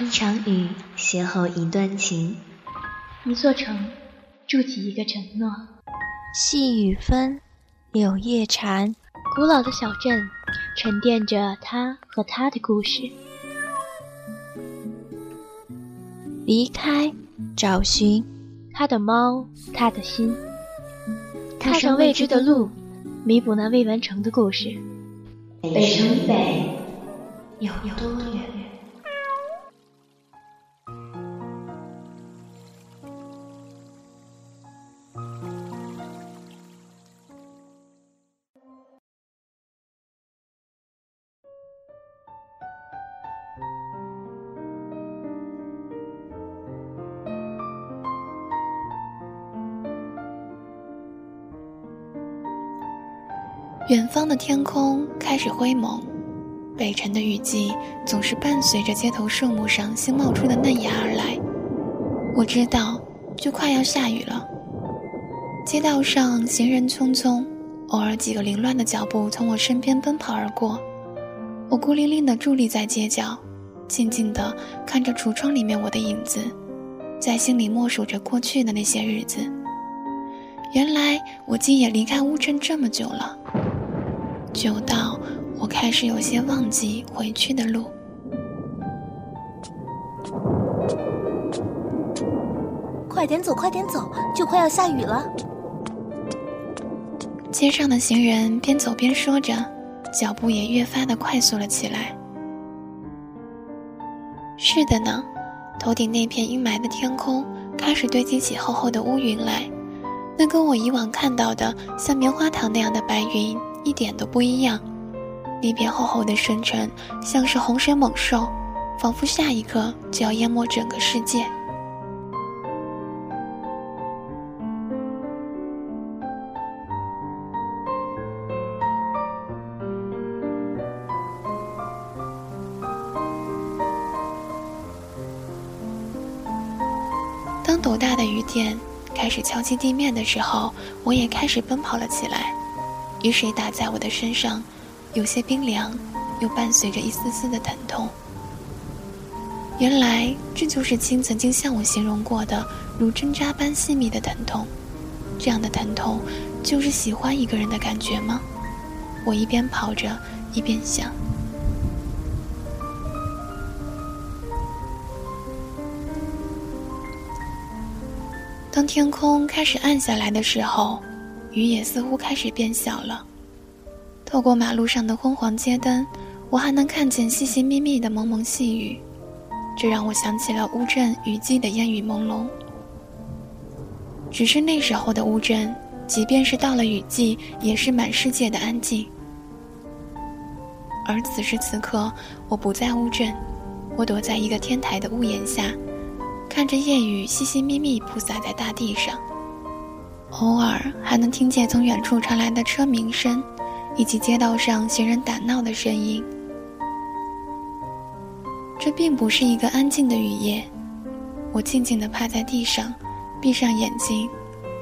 一场雨邂逅一段情，一座城筑起一个承诺。细雨纷，柳叶缠。古老的小镇沉淀着他和他的故事。离开，找寻他的猫，他的心。踏上未知的路，弥补那未完成的故事。北城北有多远？远方的天空开始灰蒙，北辰的雨季总是伴随着街头树木上新冒出的嫩芽而来。我知道，就快要下雨了。街道上行人匆匆，偶尔几个凌乱的脚步从我身边奔跑而过。我孤零零地伫立在街角，静静地看着橱窗里面我的影子，在心里默数着过去的那些日子。原来我竟也离开乌镇这么久了。久到我开始有些忘记回去的路。快点走，快点走，就快要下雨了。街上的行人边走边说着，脚步也越发的快速了起来。是的呢，头顶那片阴霾的天空开始堆积起厚厚的乌云来，那跟我以往看到的像棉花糖那样的白云。一点都不一样，那片厚厚的深沉，像是洪水猛兽，仿佛下一刻就要淹没整个世界。当斗大的雨点开始敲击地面的时候，我也开始奔跑了起来。雨水打在我的身上，有些冰凉，又伴随着一丝丝的疼痛。原来这就是青曾经向我形容过的如针扎般细密的疼痛。这样的疼痛，就是喜欢一个人的感觉吗？我一边跑着，一边想。当天空开始暗下来的时候。雨也似乎开始变小了。透过马路上的昏黄街灯，我还能看见细细密密的蒙蒙细雨，这让我想起了乌镇雨季的烟雨朦胧。只是那时候的乌镇，即便是到了雨季，也是满世界的安静。而此时此刻，我不在乌镇，我躲在一个天台的屋檐下，看着夜雨细细密密铺洒在大地上。偶尔还能听见从远处传来的车鸣声，以及街道上行人打闹的声音。这并不是一个安静的雨夜，我静静地趴在地上，闭上眼睛，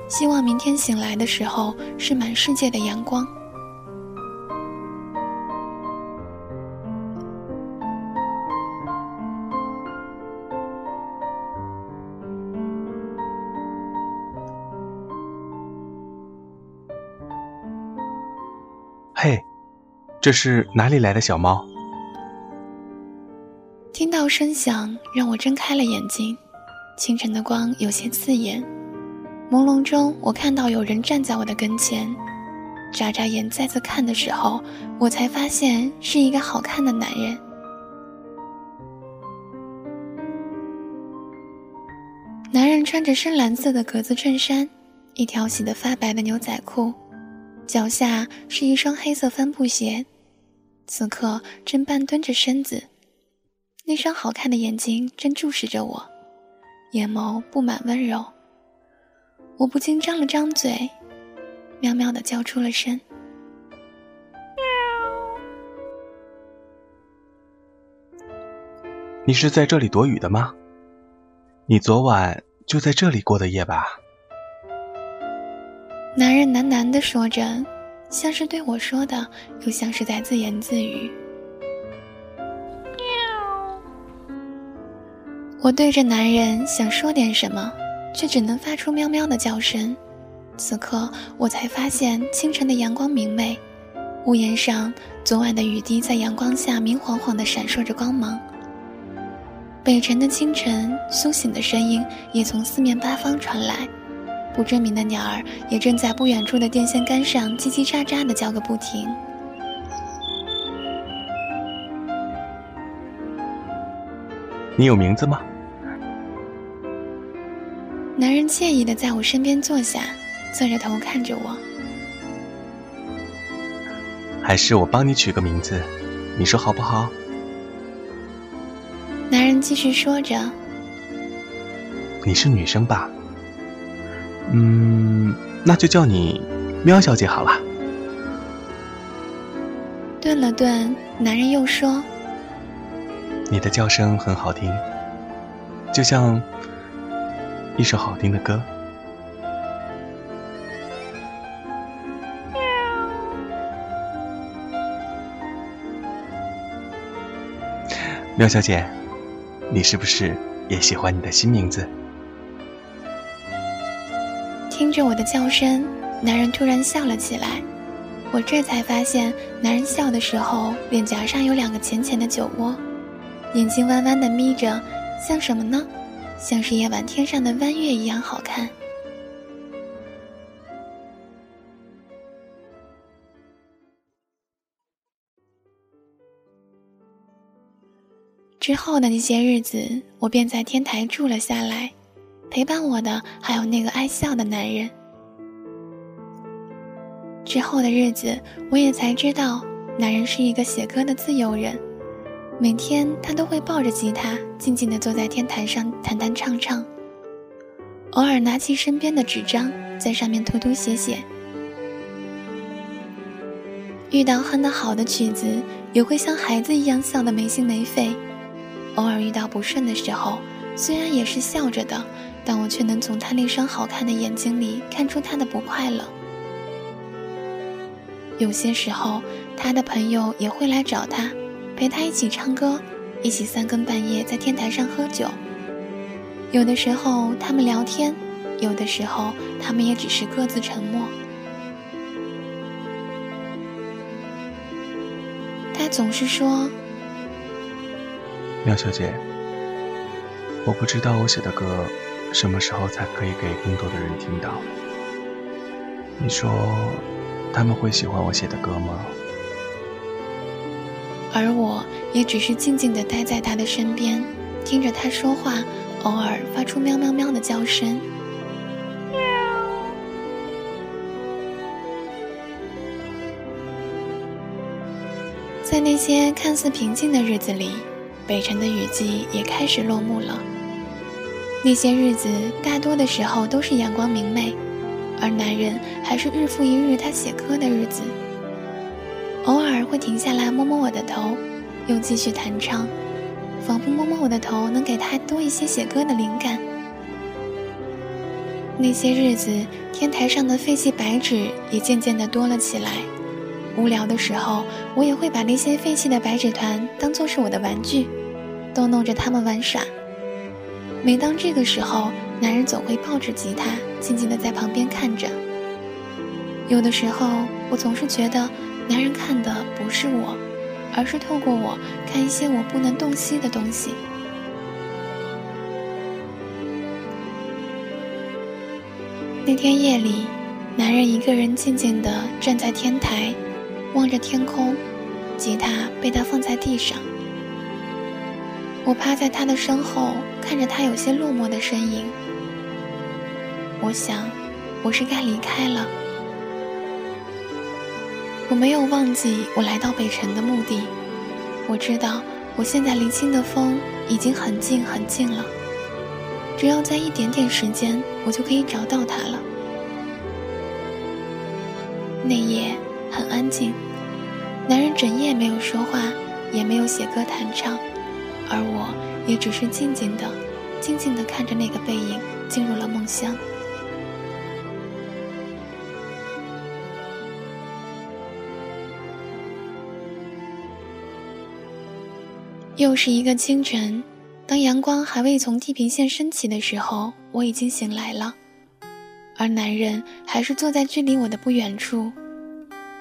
希望明天醒来的时候是满世界的阳光。这是哪里来的小猫？听到声响，让我睁开了眼睛。清晨的光有些刺眼，朦胧中我看到有人站在我的跟前。眨眨眼再次看的时候，我才发现是一个好看的男人。男人穿着深蓝色的格子衬衫，一条洗得发白的牛仔裤。脚下是一双黑色帆布鞋，此刻正半蹲着身子，那双好看的眼睛正注视着我，眼眸布满温柔。我不禁张了张嘴，喵喵的叫出了声。你是在这里躲雨的吗？你昨晚就在这里过的夜吧？男人喃喃地说着，像是对我说的，又像是在自言自语。我对着男人想说点什么，却只能发出喵喵的叫声。此刻，我才发现清晨的阳光明媚，屋檐上昨晚的雨滴在阳光下明晃晃地闪烁着光芒。北辰的清晨，苏醒的声音也从四面八方传来，不知名的鸟儿也正在不远处的电线杆上叽叽喳喳地叫个不停。你有名字吗？男人惬意地在我身边坐下，侧着头看着我。还是我帮你取个名字，你说好不好？男人继续说着：“你是女生吧？嗯，那就叫你喵小姐好了。”顿了顿，男人又说。你的叫声很好听，就像一首好听的歌。喵小姐，你是不是也喜欢你的新名字？听着我的叫声，男人突然笑了起来。我这才发现，男人笑的时候，脸颊上有两个浅浅的酒窝。眼睛弯弯的眯着，像什么呢？像是夜晚天上的弯月一样好看。之后的那些日子，我便在天台住了下来，陪伴我的还有那个爱笑的男人。之后的日子，我也才知道，男人是一个写歌的自由人。每天他都会抱着吉他，静静地坐在天台上弹弹唱唱，偶尔拿起身边的纸张，在上面涂涂写写。遇到哼得好的曲子，也会像孩子一样笑得没心没肺。偶尔遇到不顺的时候，虽然也是笑着的，但我却能从他那双好看的眼睛里看出他的不快乐。有些时候，他的朋友也会来找他。陪他一起唱歌，一起三更半夜在天台上喝酒。有的时候他们聊天，有的时候他们也只是各自沉默。他总是说：“苗小姐，我不知道我写的歌什么时候才可以给更多的人听到。你说他们会喜欢我写的歌吗？”而我也只是静静地待在他的身边，听着他说话，偶尔发出喵喵喵的叫声。在那些看似平静的日子里，北辰的雨季也开始落幕了。那些日子大多的时候都是阳光明媚，而男人还是日复一日他写歌的日子。偶尔会停下来摸摸我的头，又继续弹唱，仿佛摸摸我的头能给他多一些写歌的灵感。那些日子，天台上的废弃白纸也渐渐地多了起来。无聊的时候，我也会把那些废弃的白纸团当做是我的玩具，逗弄着他们玩耍。每当这个时候，男人总会抱着吉他，静静地在旁边看着。有的时候，我总是觉得。男人看的不是我，而是透过我看一些我不能洞悉的东西。那天夜里，男人一个人静静地站在天台，望着天空，吉他被他放在地上。我趴在他的身后，看着他有些落寞的身影。我想，我是该离开了。我没有忘记我来到北辰的目的，我知道我现在离青的风已经很近很近了，只要在一点点时间，我就可以找到他了。那夜很安静，男人整夜没有说话，也没有写歌弹唱，而我也只是静静的、静静的看着那个背影进入了梦乡。又是一个清晨，当阳光还未从地平线升起的时候，我已经醒来了，而男人还是坐在距离我的不远处，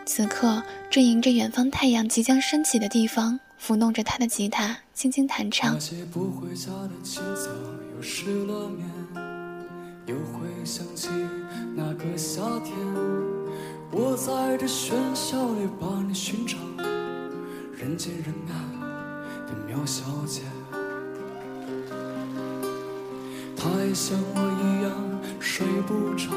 此刻正迎着远方太阳即将升起的地方，抚弄着他的吉他，轻轻弹唱不回家的清早。又会想起那个夏天，我在这喧嚣里把你寻找，人见人爱的苗小姐。她也像我一样睡不着，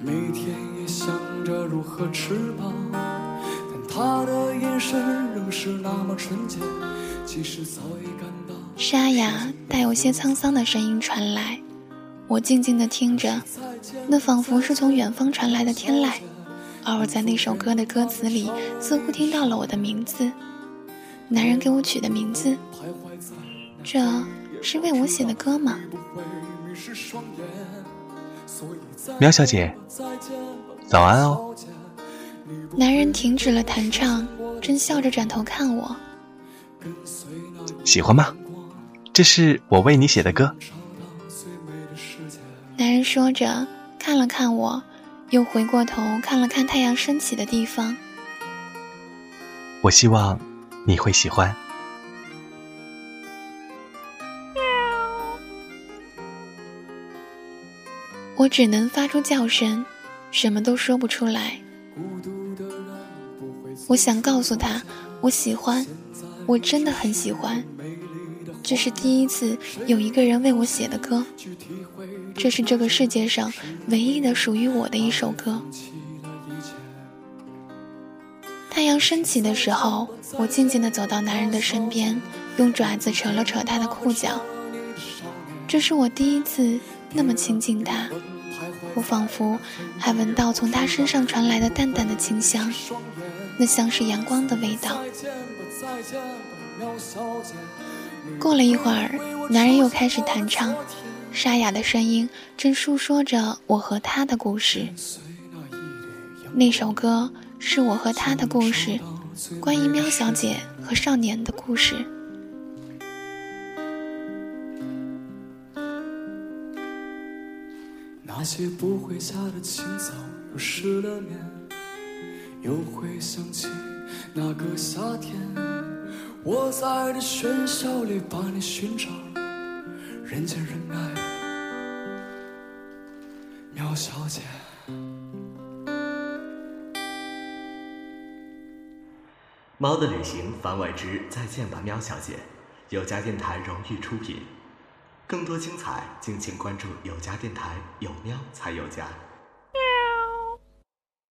每天也想着如何吃饱，但她的眼神仍是那么纯洁，即使早已感到。沙哑带有些沧桑的声音传来。我静静地听着，那仿佛是从远方传来的天籁，而我在那首歌的歌词里，似乎听到了我的名字，男人给我取的名字，这是为我写的歌吗？喵小姐，早安哦。男人停止了弹唱，正笑着转头看我，喜欢吗？这是我为你写的歌。男人说着，看了看我，又回过头看了看太阳升起的地方。我希望你会喜欢。我只能发出叫声，什么都说不出来。我想告诉他，我喜欢，我真的很喜欢。这是第一次有一个人为我写的歌，这是这个世界上唯一的属于我的一首歌。太阳升起的时候，我静静地走到男人的身边，用爪子扯了扯他的裤脚。这是我第一次那么亲近他，我仿佛还闻到从他身上传来的淡淡的清香，那像是阳光的味道。过了一会儿，男人又开始弹唱，沙哑的声音正诉说着我和他的故事。那首歌是我和他的故事，关于喵小姐和少年的故事。那些不回家的清早，又失了眠，又会想起那个夏天。我在这喧嚣里把你寻找，人见人爱，苗小姐。猫的旅行番外之再见吧，喵小姐，有家电台荣誉出品。更多精彩，敬请关注有家电台，有喵才有家。